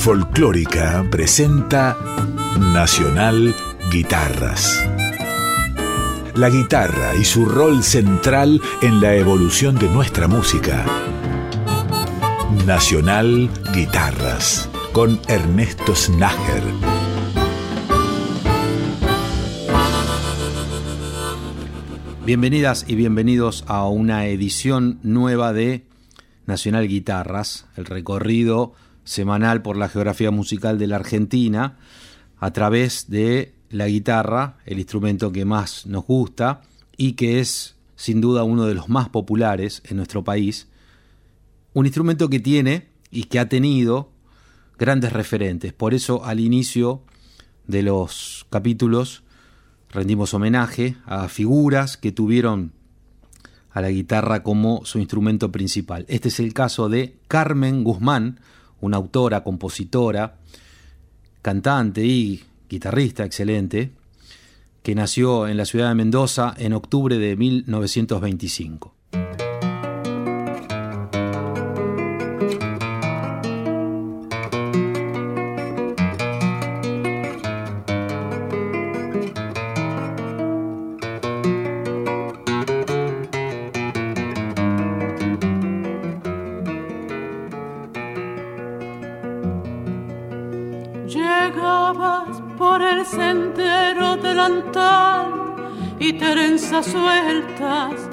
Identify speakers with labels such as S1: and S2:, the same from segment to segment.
S1: Folclórica presenta Nacional Guitarras. La guitarra y su rol central en la evolución de nuestra música. Nacional Guitarras con Ernesto Snager.
S2: Bienvenidas y bienvenidos a una edición nueva de Nacional Guitarras, el recorrido semanal por la geografía musical de la Argentina a través de la guitarra, el instrumento que más nos gusta y que es sin duda uno de los más populares en nuestro país. Un instrumento que tiene y que ha tenido grandes referentes. Por eso al inicio de los capítulos rendimos homenaje a figuras que tuvieron a la guitarra como su instrumento principal. Este es el caso de Carmen Guzmán, una autora, compositora, cantante y guitarrista excelente, que nació en la ciudad de Mendoza en octubre de 1925.
S3: Sueltas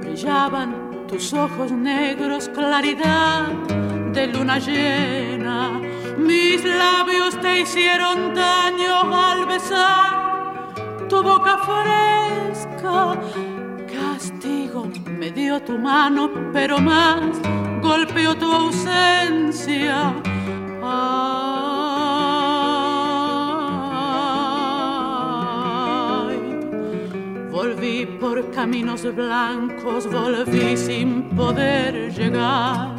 S3: brillaban tus ojos negros, claridad de luna llena. Mis labios te hicieron daño al besar tu boca fresca. Castigo me dio tu mano, pero más golpeó tu ausencia. Por caminos blancos volví sin poder llegar.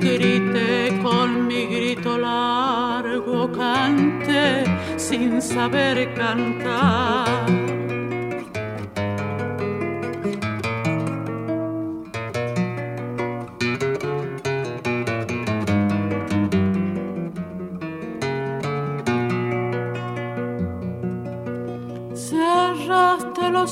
S3: Grité con mi grito largo, canté sin saber cantar.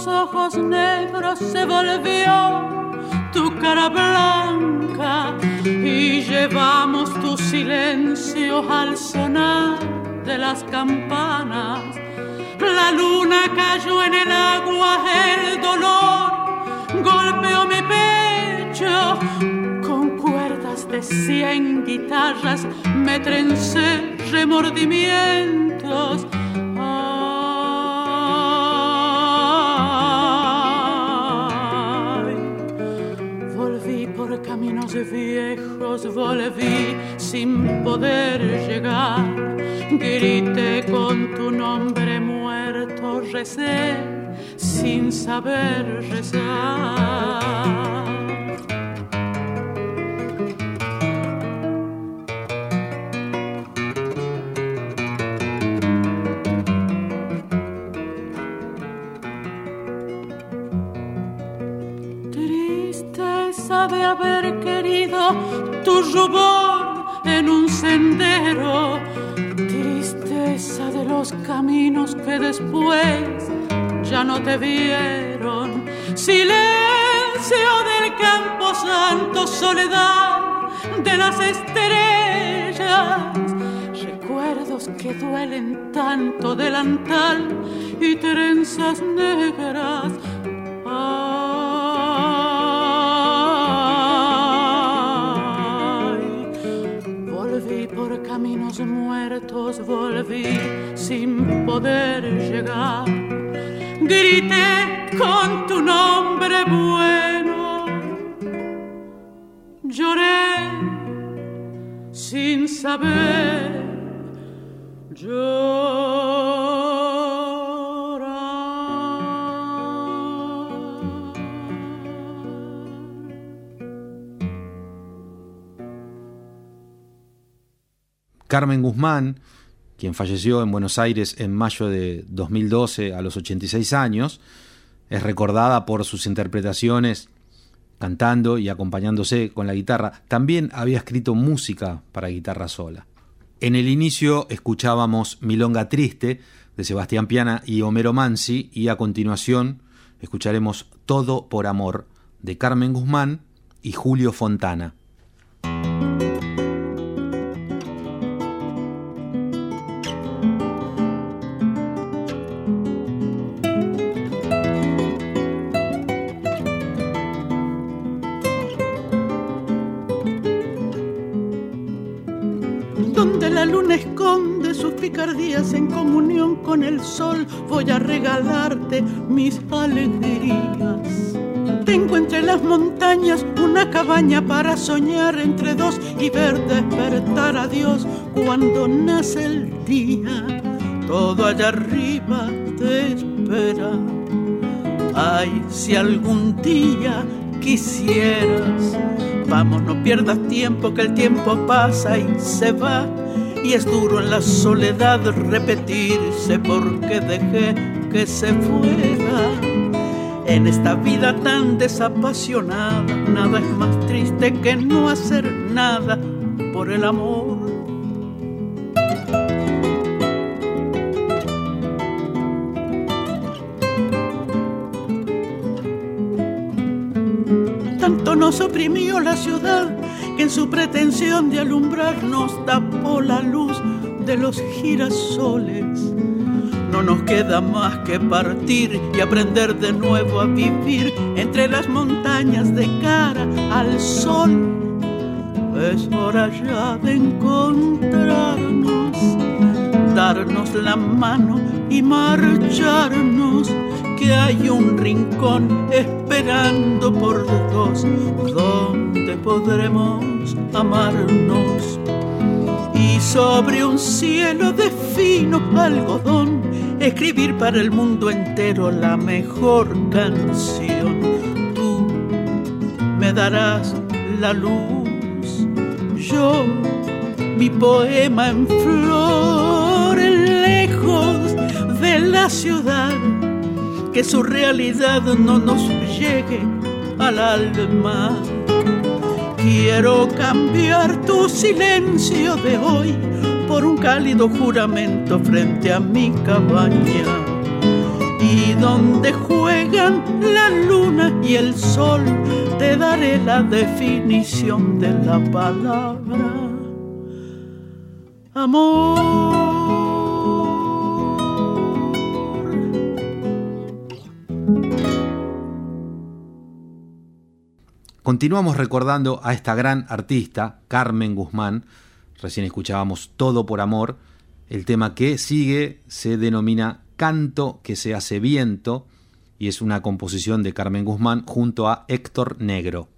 S3: Ojos negros se volvió tu cara blanca y llevamos tu silencio al sonar de las campanas. La luna cayó en el agua, el dolor golpeó mi pecho. Con cuerdas de cien guitarras me trencé remordimientos viejos volví sin poder llegar. Grité con tu nombre muerto, recé sin saber rezar. Tu rubor en un sendero, tristeza de los caminos que después ya no te vieron, silencio del campo santo, soledad de las estrellas, recuerdos que duelen tanto, delantal y trenzas negras muertos volví sin poder llegar. Grité con tu nombre bueno, lloré sin saber.
S2: Carmen Guzmán, quien falleció en Buenos Aires en mayo de 2012 a los 86 años, es recordada por sus interpretaciones cantando y acompañándose con la guitarra. También había escrito música para guitarra sola. En el inicio escuchábamos Milonga Triste de Sebastián Piana y Homero Mansi y a continuación escucharemos Todo por Amor de Carmen Guzmán y Julio Fontana.
S3: En comunión con el sol voy a regalarte mis alegrías. Tengo entre las montañas una cabaña para soñar entre dos y ver despertar a Dios cuando nace el día. Todo allá arriba te espera. Ay, si algún día quisieras, vamos, no pierdas tiempo, que el tiempo pasa y se va y es duro en la soledad repetirse porque dejé que se fuera. En esta vida tan desapasionada, nada es más triste que no hacer nada por el amor. Nos oprimió la ciudad que en su pretensión de alumbrarnos tapó la luz de los girasoles. No nos queda más que partir y aprender de nuevo a vivir entre las montañas de cara al sol. Es hora ya de encontrarnos, darnos la mano y marcharnos, hay un rincón esperando por dos podremos amarnos. Y sobre un cielo de fino algodón, escribir para el mundo entero la mejor canción. Tú me darás la luz, yo mi poema en flor, lejos de la ciudad, que su realidad no nos llegue al alma Quiero cambiar tu silencio de hoy por un cálido juramento frente a mi cabaña. Y donde juegan la luna y el sol, te daré la definición de la palabra. Amor.
S2: Continuamos recordando a esta gran artista, Carmen Guzmán. Recién escuchábamos Todo por Amor. El tema que sigue se denomina Canto que se hace viento y es una composición de Carmen Guzmán junto a Héctor Negro.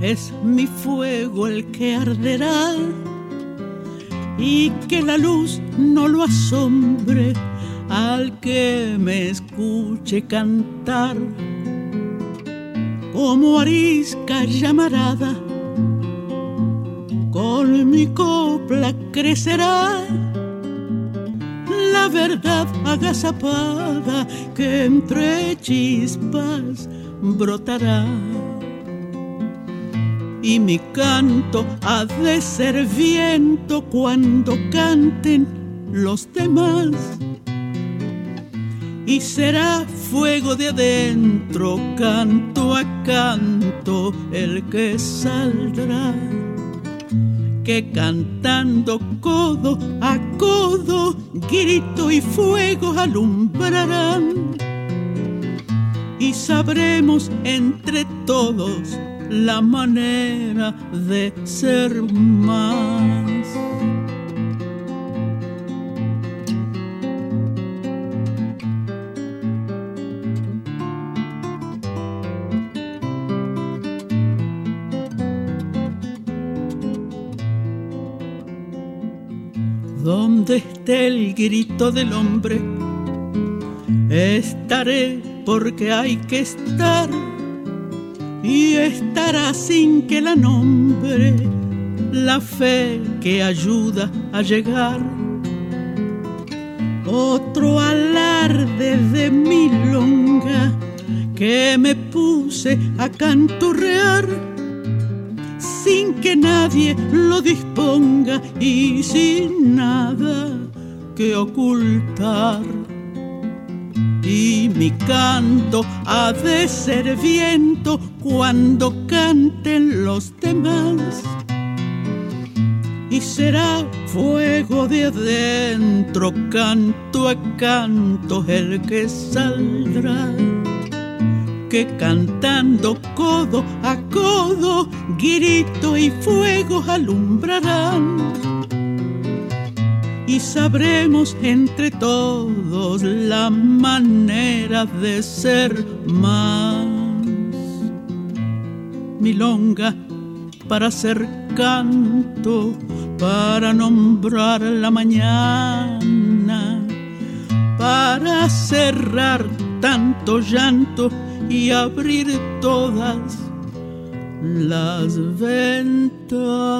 S3: Es mi fuego el que arderá y que la luz no lo asombre. Al que me escuche cantar como arisca llamarada con mi copla crecerá la verdad agazapada que entre chispas brotará. Y mi canto ha de ser viento cuando canten los demás. Y será fuego de adentro, canto a canto, el que saldrá. Que cantando codo a codo, grito y fuego alumbrarán y sabremos entre todos la manera de ser más. El grito del hombre, estaré porque hay que estar y estará sin que la nombre. La fe que ayuda a llegar. Otro alarde de milonga que me puse a canturrear sin que nadie lo disponga y sin nada que ocultar. Y mi canto ha de ser viento cuando canten los demás y será fuego de adentro, canto a canto el que saldrá. Que cantando codo a codo, grito y fuego alumbrarán. Y sabremos entre todos la manera de ser más. Milonga para ser canto para nombrar la mañana, para cerrar tanto llanto y abrir todas las ventanas.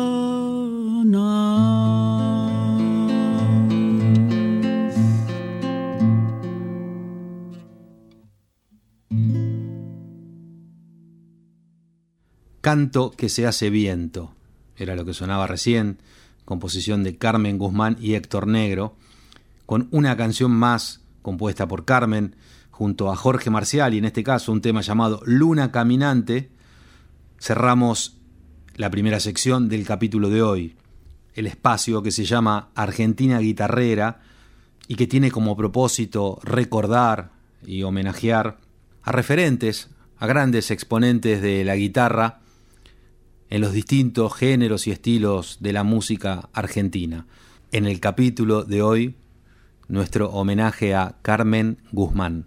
S2: Canto que se hace viento, era lo que sonaba recién composición de Carmen Guzmán y Héctor Negro, con una canción más compuesta por Carmen junto a Jorge Marcial y en este caso un tema llamado Luna Caminante, cerramos la primera sección del capítulo de hoy, el espacio que se llama Argentina Guitarrera y que tiene como propósito recordar y homenajear a referentes, a grandes exponentes de la guitarra en los distintos géneros y estilos de la música argentina. En el capítulo de hoy, nuestro homenaje a Carmen Guzmán.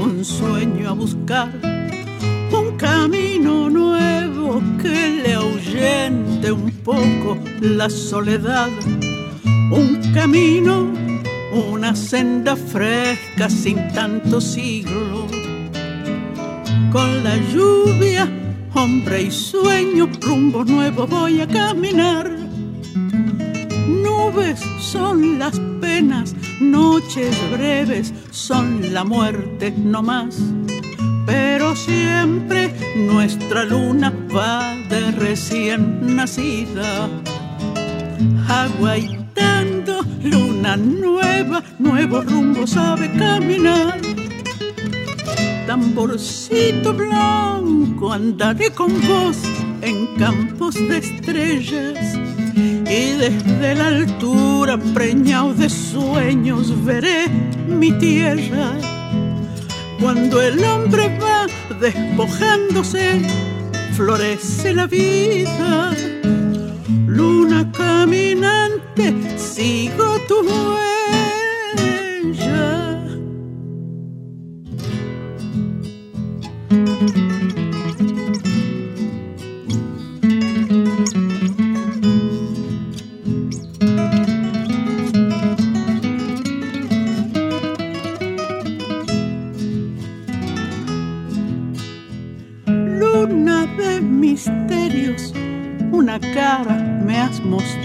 S3: Un sueño a buscar un camino nuevo que le ahuyente un poco la soledad, un camino, una senda fresca sin tanto siglo. Con la lluvia, hombre y sueño, rumbo nuevo voy a caminar. Nubes son las penas Noches breves son la muerte no más, pero siempre nuestra luna va de recién nacida. Aguaitando luna nueva, nuevo rumbo sabe caminar. Tamborcito blanco, andaré con vos en campos de estrellas y desde la altura, preñado de sueños, veré mi tierra. Cuando el hombre va despojándose, florece la vida. Luna caminante, sigo tu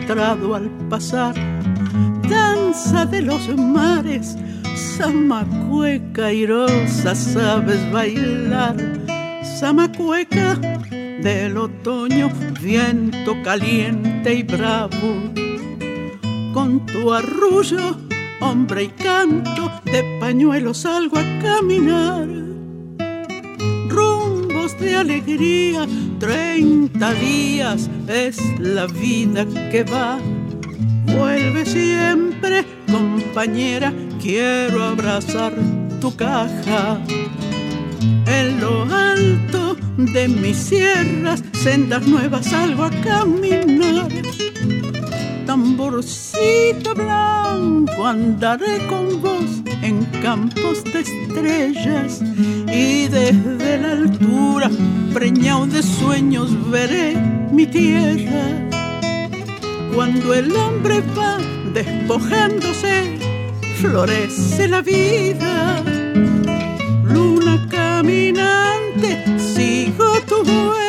S3: al pasar, danza de los mares, samacueca irosa, sabes bailar, samacueca del otoño, viento caliente y bravo, con tu arrullo, hombre y canto, de pañuelo salgo a caminar. De alegría, treinta días es la vida que va. Vuelve siempre, compañera, quiero abrazar tu caja. En lo alto de mis sierras, sendas nuevas salgo a caminar. Tamborcito blanco, andaré con vos en campos de estrellas y desde la altura, preñado de sueños, veré mi tierra. Cuando el hombre va despojándose, florece la vida. Luna caminante, sigo tu huella.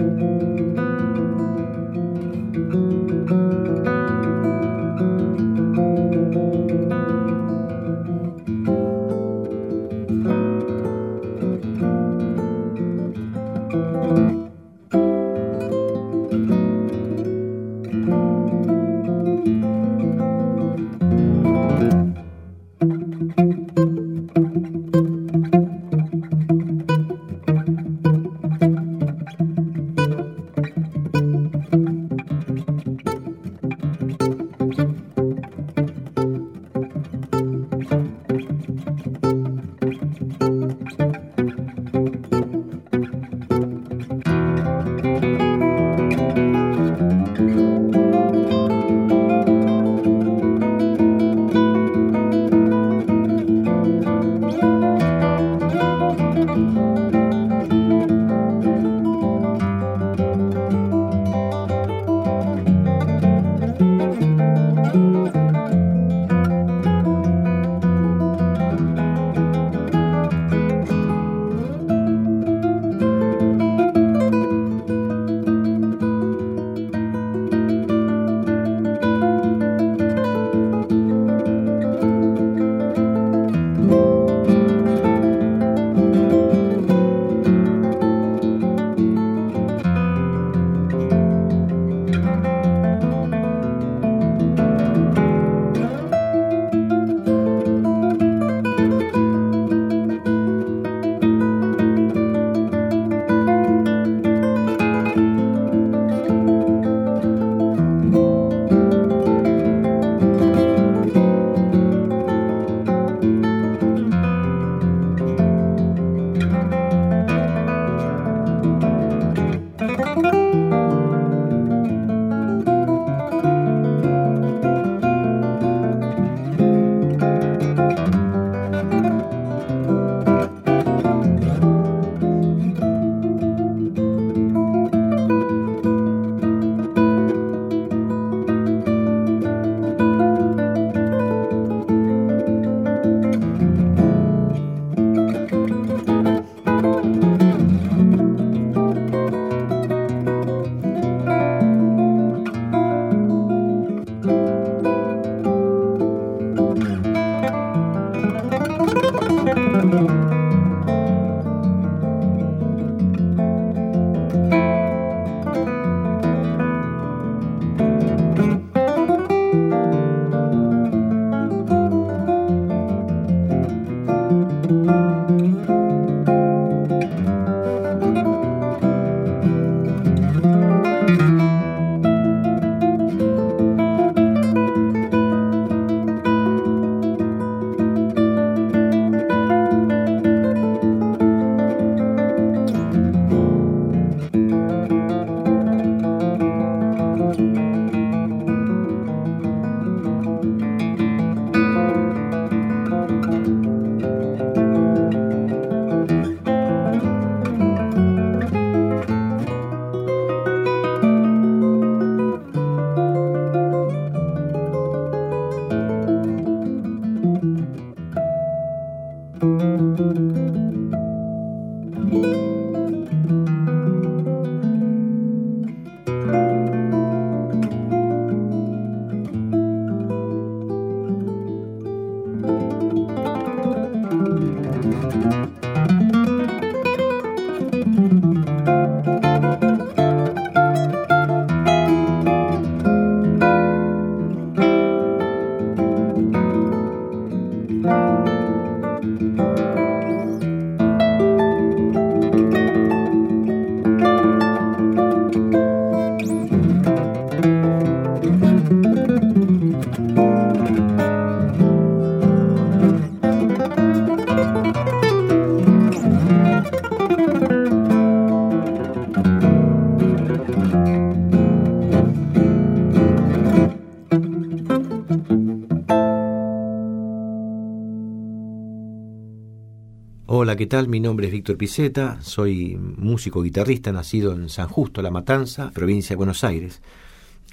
S4: ¿Qué tal? Mi nombre es Víctor Piceta, soy músico guitarrista nacido en San Justo, La Matanza, provincia de Buenos Aires.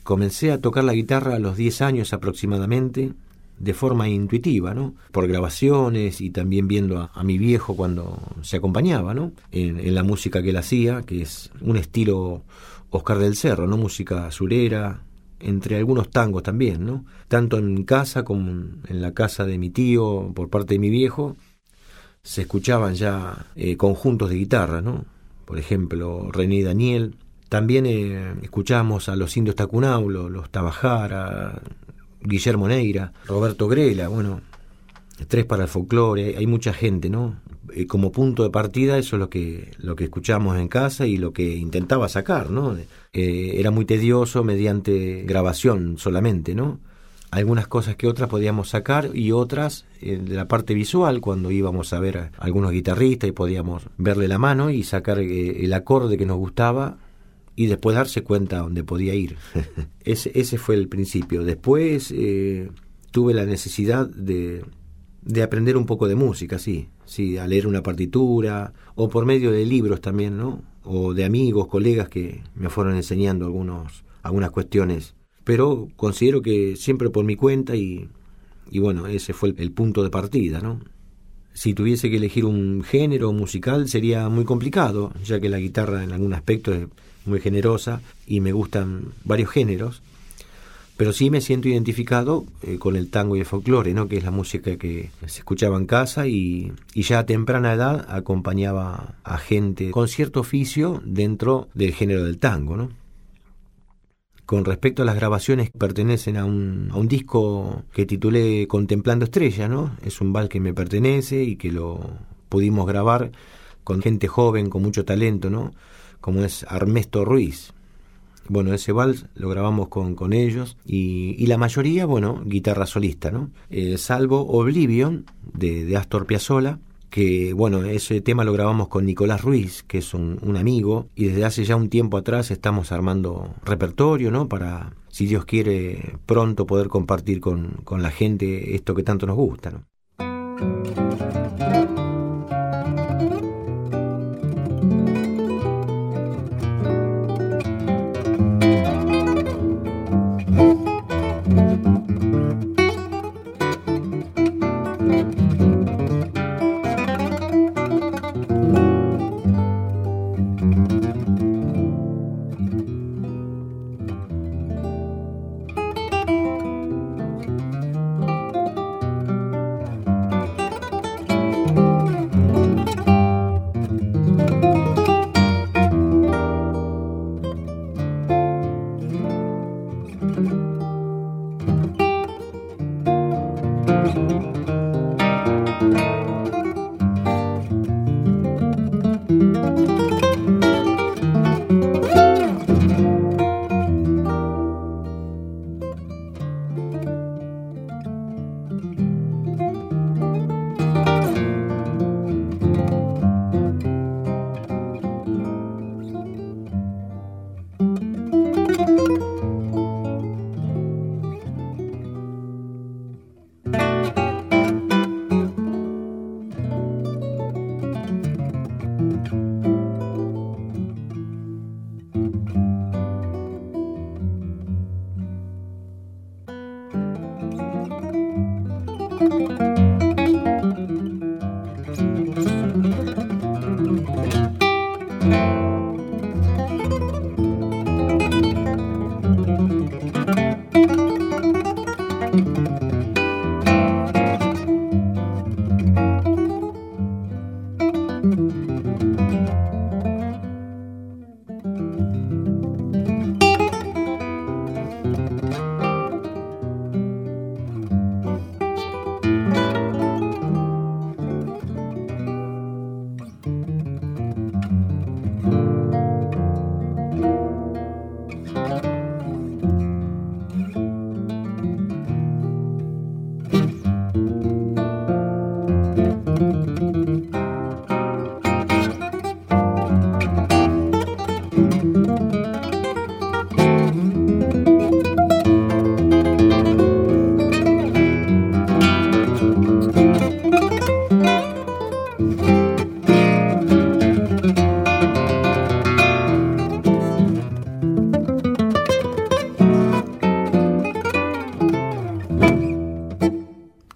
S4: Comencé a tocar la guitarra a los 10 años aproximadamente, de forma intuitiva, ¿no? Por grabaciones y también viendo a, mi viejo cuando se acompañaba, ¿no? En, la música que él hacía, que es un estilo Oscar del Cerro, ¿no? Música surera, entre algunos tangos también, ¿no? Tanto en casa como en la casa de mi tío, por parte de mi viejo, se escuchaban ya eh, conjuntos de guitarra, ¿no? Por ejemplo, René Daniel. También eh, escuchamos a los indios Tacunaulo, los Tabajara, Guillermo Neira, Roberto Grela, bueno, tres para el folclore, hay mucha gente, ¿no? Eh, como punto de partida eso es lo que, lo que escuchamos en casa y lo que intentaba sacar, ¿no? Eh, era muy tedioso mediante grabación solamente, ¿no? Algunas cosas que otras podíamos sacar y otras de la parte visual, cuando íbamos a ver a algunos guitarristas y podíamos verle la mano y sacar el acorde que nos gustaba y después darse cuenta dónde podía ir. ese, ese fue el principio. Después eh, tuve la necesidad de, de aprender un poco de música, sí, sí, a leer una partitura o por medio de libros también, ¿no? O de amigos, colegas que me fueron enseñando algunos, algunas cuestiones. Pero considero que siempre por mi cuenta y, y bueno, ese fue el, punto de partida, ¿no? Si tuviese que elegir un género musical sería muy complicado, ya que la guitarra en algún aspecto es muy generosa y me gustan varios géneros, pero sí me siento identificado eh, con el tango y el folclore, ¿no? que es la música que se escuchaba en casa y, y, ya a temprana edad acompañaba a gente con cierto oficio dentro del género del tango. ¿no? Con respecto a las grabaciones pertenecen a un, a un disco que titulé Contemplando Estrella, ¿no? es un bal que me pertenece y que lo pudimos grabar con gente joven, con mucho talento, ¿no? como es Armesto Ruiz. Bueno, ese vals lo grabamos con, con ellos y, la mayoría, bueno, guitarra solista, ¿no? Eh, salvo Oblivion de, de, Astor Piazzolla, que, bueno, ese tema lo grabamos con Nicolás Ruiz, que es un, un, amigo, y desde hace ya un tiempo atrás estamos armando repertorio, ¿no? Para, si Dios quiere, pronto poder compartir con, con la gente esto que tanto nos gusta, ¿no?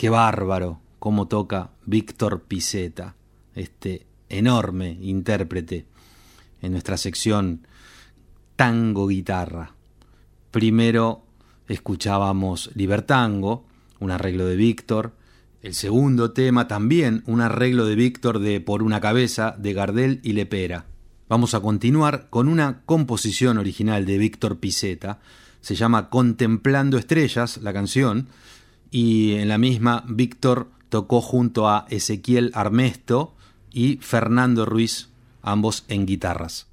S2: Bárbaro cómo toca Víctor Piceta, este enorme intérprete en nuestra sección tango guitarra. Primero escuchábamos Libertango, un arreglo de Víctor. El segundo tema también un arreglo de Víctor de Por una cabeza de Gardel y Lepera. Vamos a continuar con una composición original de Víctor Piceta. Se llama Contemplando Estrellas, la canción, y en la misma Víctor tocó junto a Ezequiel Armesto y Fernando Ruiz, ambos en guitarras.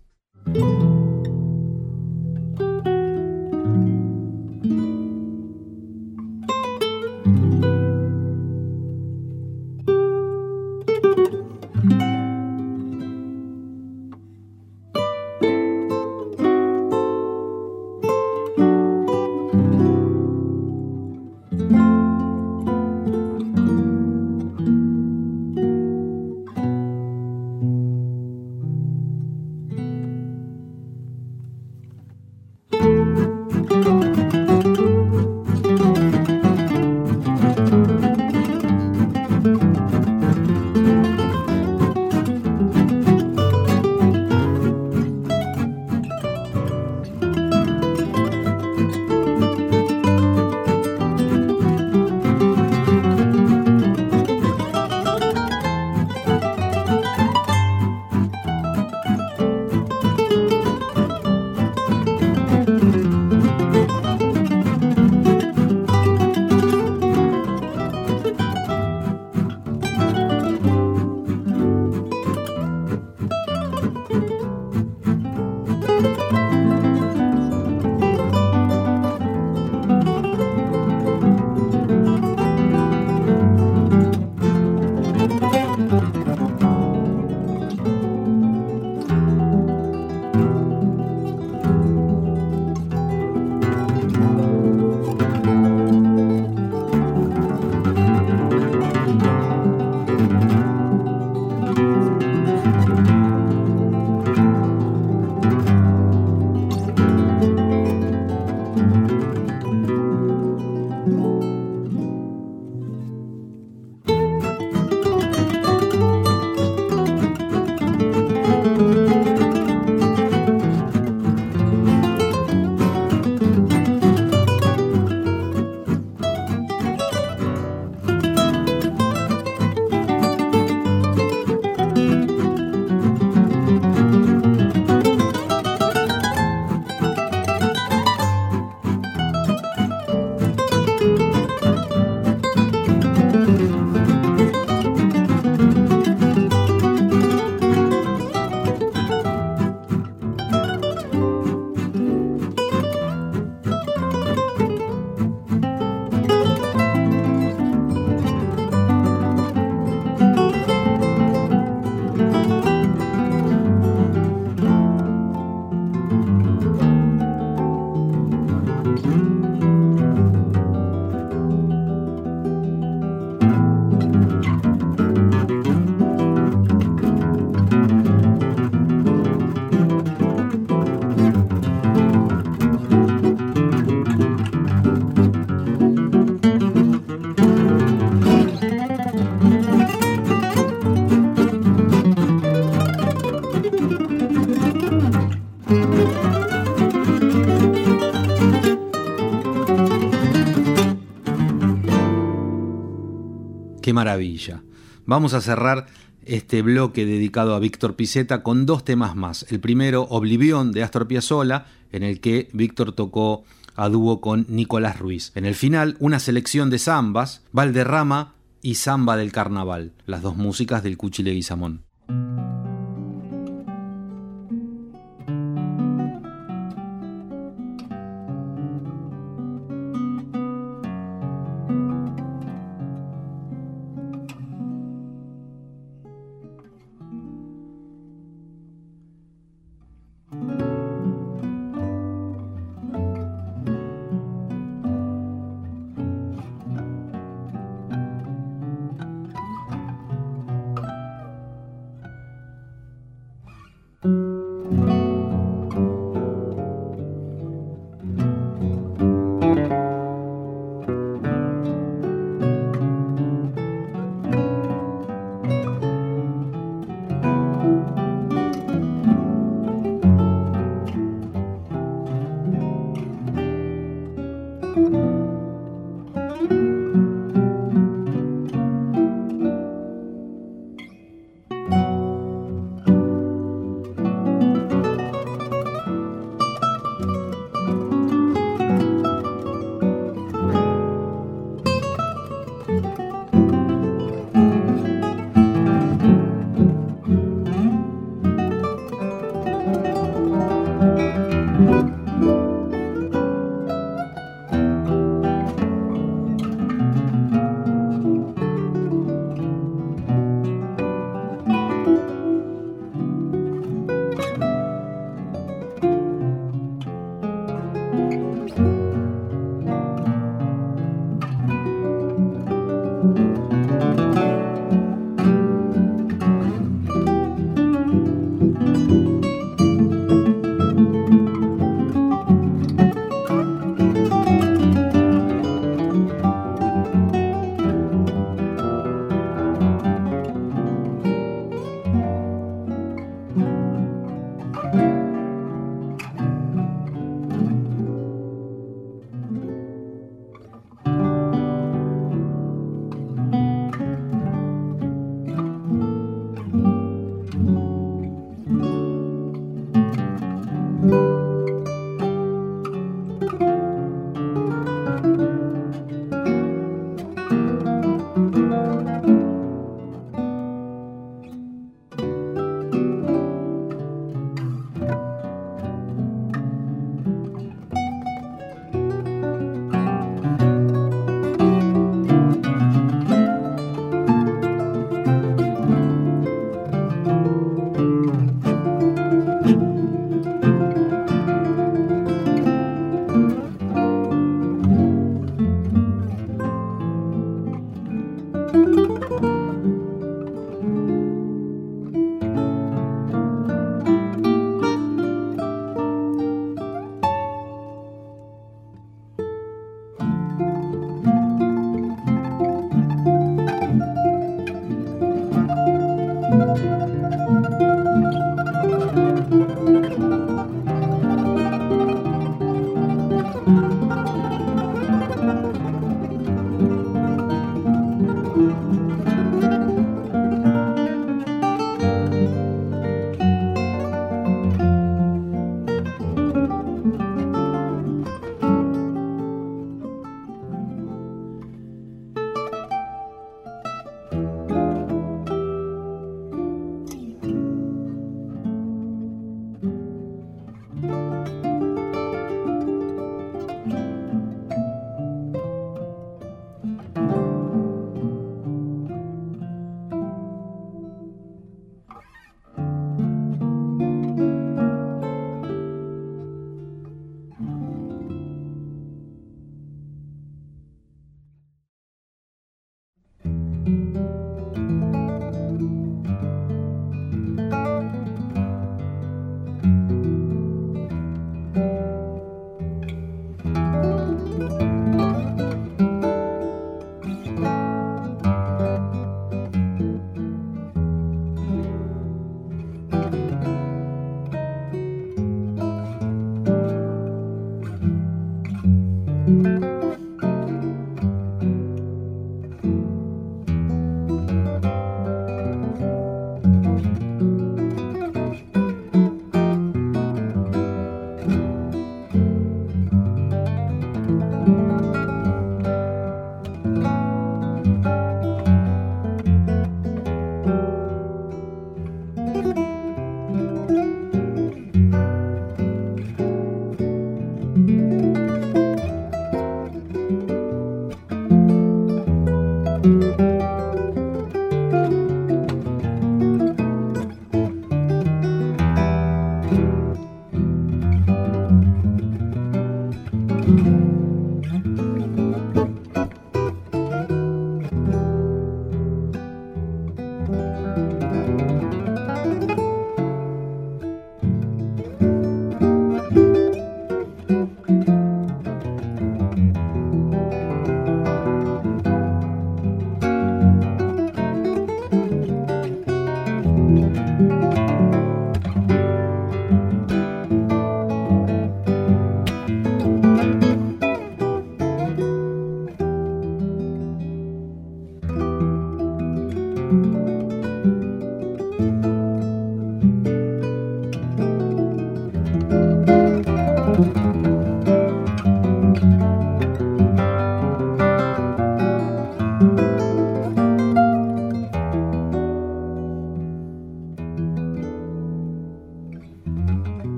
S2: Maravilla. Vamos a cerrar este bloque dedicado a Víctor Piceta con dos temas más. El primero, Oblivión de Astor Piazzolla, en el que Víctor tocó a dúo con Nicolás Ruiz. En el final, una selección de zambas, Valderrama y Zamba del Carnaval, las dos músicas del Cuchile Guizamón.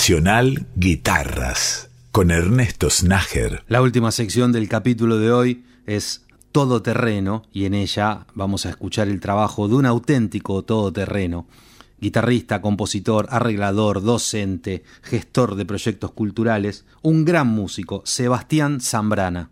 S1: Nacional Guitarras con Ernesto Snager.
S2: La última sección del capítulo de hoy es Todoterreno y en ella vamos a escuchar el trabajo de un auténtico todoterreno, guitarrista, compositor, arreglador, docente, gestor de proyectos culturales, un gran músico, Sebastián Zambrana.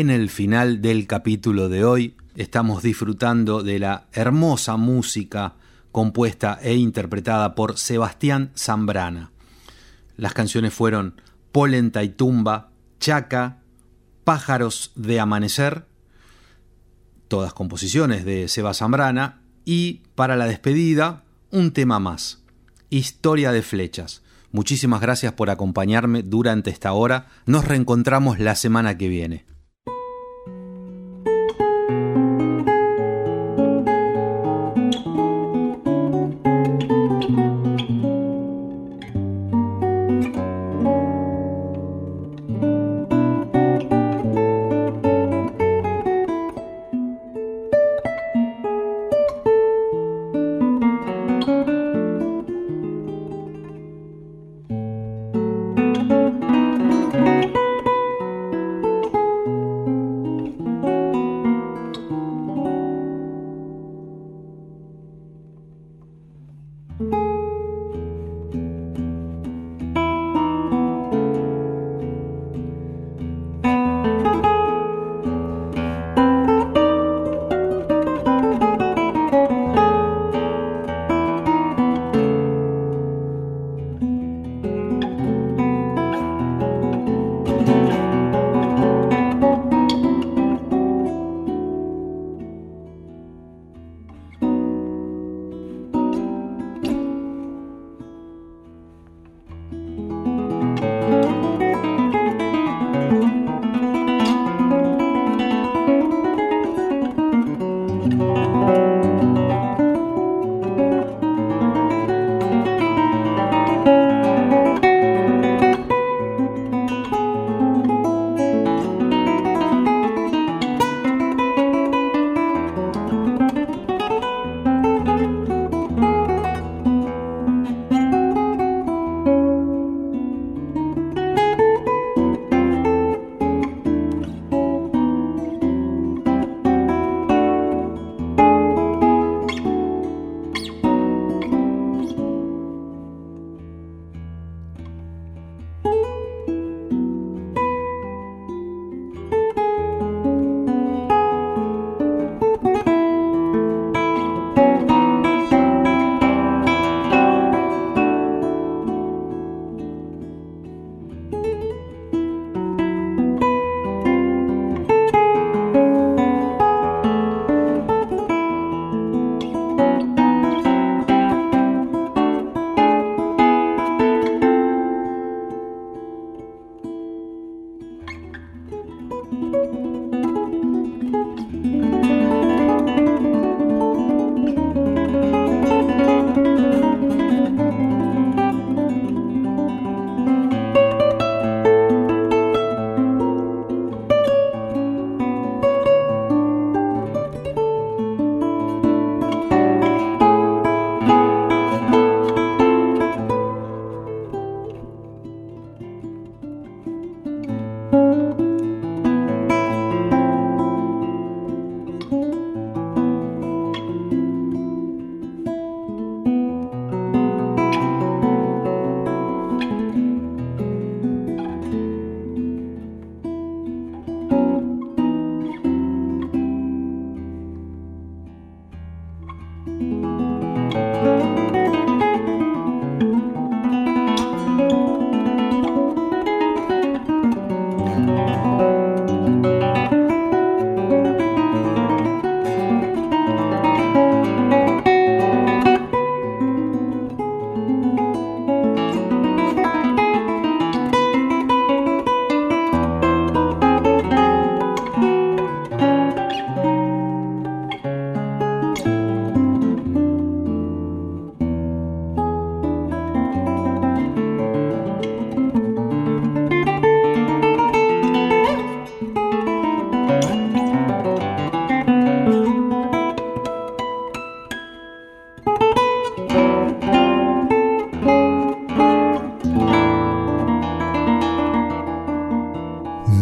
S2: en el final del capítulo de hoy. Estamos disfrutando de la hermosa música compuesta e interpretada por Sebastián Zambrana. Las canciones fueron Polenta y Tumba, Chaca, Pájaros de Amanecer, todas composiciones de Seba Zambrana, y para la despedida, un tema más, Historia de Flechas. Muchísimas gracias por acompañarme durante esta hora. Nos reencontramos la semana que viene.